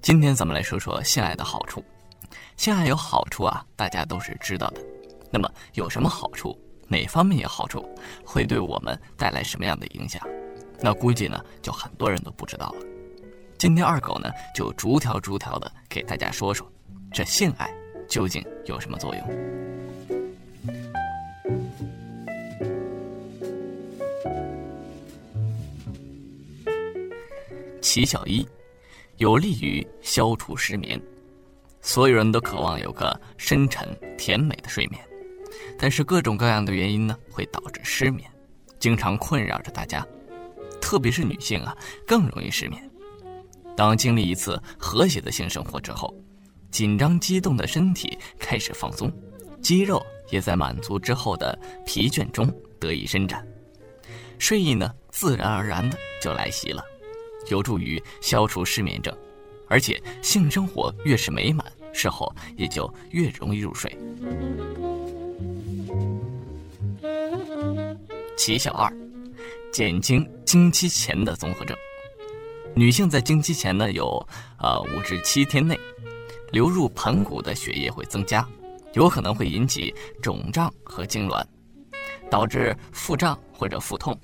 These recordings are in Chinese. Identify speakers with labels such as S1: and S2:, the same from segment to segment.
S1: 今天咱们来说说性爱的好处。性爱有好处啊，大家都是知道的。那么有什么好处？哪方面有好处？会对我们带来什么样的影响？那估计呢，就很多人都不知道了。今天二狗呢，就逐条逐条的给大家说说，这性爱究竟有什么作用？奇小一，有利于消除失眠。所有人都渴望有个深沉甜美的睡眠，但是各种各样的原因呢，会导致失眠，经常困扰着大家。特别是女性啊，更容易失眠。当经历一次和谐的性生活之后，紧张激动的身体开始放松，肌肉也在满足之后的疲倦中得以伸展，睡意呢，自然而然的就来袭了。有助于消除失眠症，而且性生活越是美满，事后也就越容易入睡。奇效二，减轻经期前的综合症。女性在经期前呢，有呃五至七天内，流入盆骨的血液会增加，有可能会引起肿胀和痉挛，导致腹胀或者腹痛。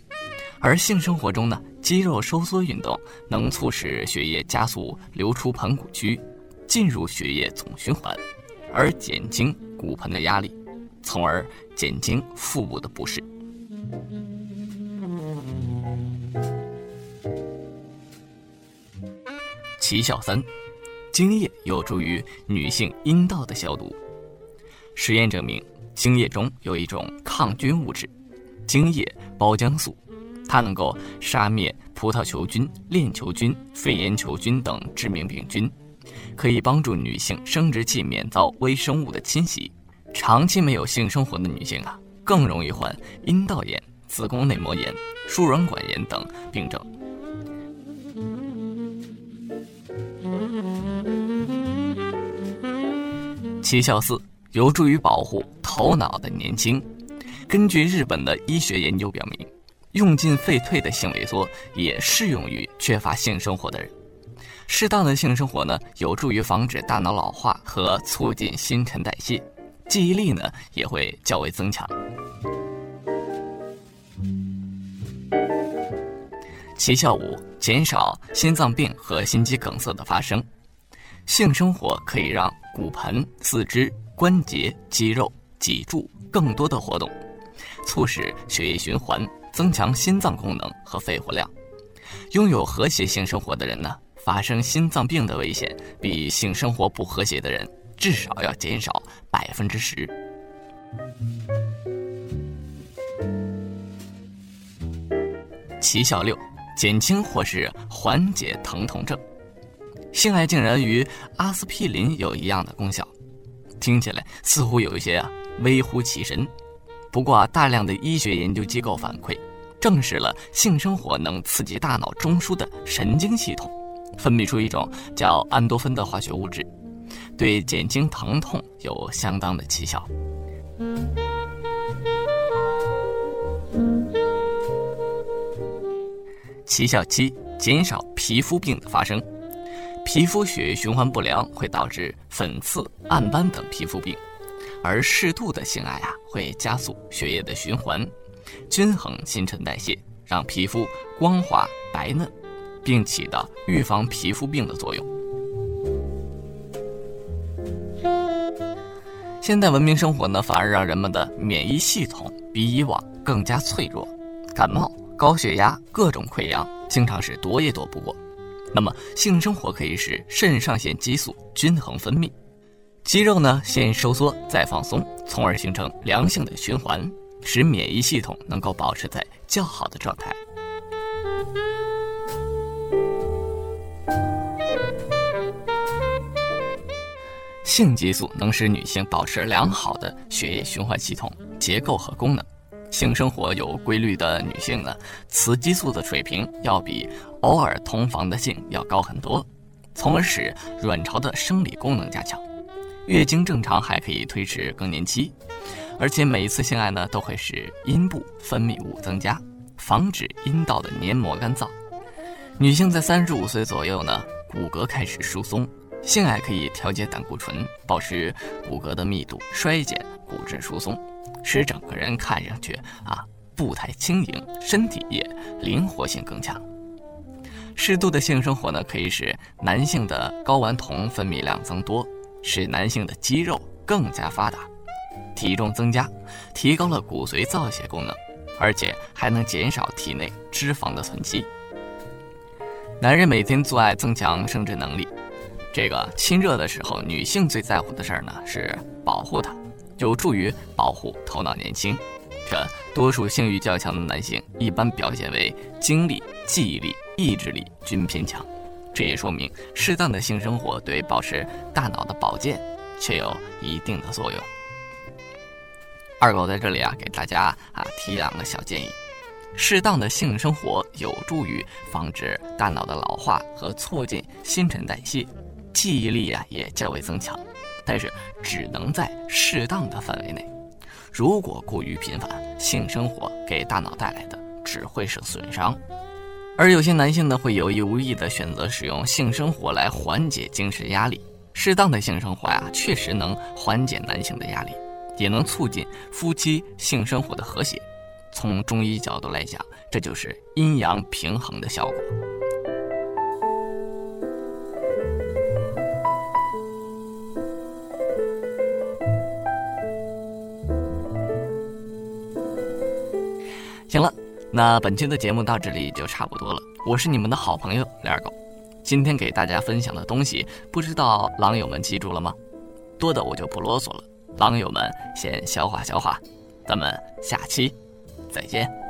S1: 而性生活中呢，肌肉收缩运动能促使血液加速流出盆骨区，进入血液总循环，而减轻骨盆的压力，从而减轻腹部的不适。奇效三，精液有助于女性阴道的消毒。实验证明，精液中有一种抗菌物质——精液胞浆素。它能够杀灭葡萄球菌、链球菌、肺炎球菌等致命病菌，可以帮助女性生殖器免遭微生物的侵袭。长期没有性生活的女性啊，更容易患阴道炎、子宫内膜炎、输卵管炎等病症。奇效四，有助于保护头脑的年轻。根据日本的医学研究表明。用尽废退的性萎缩也适用于缺乏性生活的人。适当的性生活呢，有助于防止大脑老化和促进新陈代谢，记忆力呢也会较为增强。奇效五：减少心脏病和心肌梗塞的发生。性生活可以让骨盆、四肢、关节、肌肉、脊柱更多的活动，促使血液循环。增强心脏功能和肺活量，拥有和谐性生活的人呢，发生心脏病的危险比性生活不和谐的人至少要减少百分之十。奇效六，减轻或是缓解疼痛症。性爱竟然与阿司匹林有一样的功效，听起来似乎有一些啊微乎其神。不过，大量的医学研究机构反馈，证实了性生活能刺激大脑中枢的神经系统，分泌出一种叫安多芬的化学物质，对减轻疼痛有相当的奇效。奇效七：减少皮肤病的发生。皮肤血液循环不良会导致粉刺、暗斑等皮肤病。而适度的性爱啊，会加速血液的循环，均衡新陈代谢，让皮肤光滑白嫩，并起到预防皮肤病的作用。现代文明生活呢，反而让人们的免疫系统比以往更加脆弱，感冒、高血压、各种溃疡，经常是躲也躲不过。那么，性生活可以使肾上腺激素均衡分泌。肌肉呢，先收缩再放松，从而形成良性的循环，使免疫系统能够保持在较好的状态。性激素能使女性保持良好的血液循环系统结构和功能。性生活有规律的女性呢，雌激素的水平要比偶尔同房的性要高很多，从而使卵巢的生理功能加强。月经正常还可以推迟更年期，而且每一次性爱呢都会使阴部分泌物增加，防止阴道的黏膜干燥。女性在三十五岁左右呢，骨骼开始疏松。性爱可以调节胆固醇，保持骨骼的密度，衰减骨质疏松，使整个人看上去啊步态轻盈，身体也灵活性更强。适度的性生活呢，可以使男性的睾丸酮分泌量增多，使男性的肌肉更加发达，体重增加，提高了骨髓造血功能，而且还能减少体内脂肪的囤积。男人每天做爱增强生殖能力。这个亲热的时候，女性最在乎的事儿呢是保护它，有助于保护头脑年轻。这多数性欲较强的男性一般表现为精力、记忆力、意志力均偏强，这也说明适当的性生活对保持大脑的保健却有一定的作用。二狗在这里啊，给大家啊提两个小建议：适当的性生活有助于防止大脑的老化和促进新陈代谢。记忆力啊也较为增强，但是只能在适当的范围内。如果过于频繁，性生活给大脑带来的只会是损伤。而有些男性呢，会有意无意的选择使用性生活来缓解精神压力。适当的性生活呀，确实能缓解男性的压力，也能促进夫妻性生活的和谐。从中医角度来讲，这就是阴阳平衡的效果。那本期的节目到这里就差不多了。我是你们的好朋友二狗，今天给大家分享的东西，不知道狼友们记住了吗？多的我就不啰嗦了，狼友们先消化消化，咱们下期再见。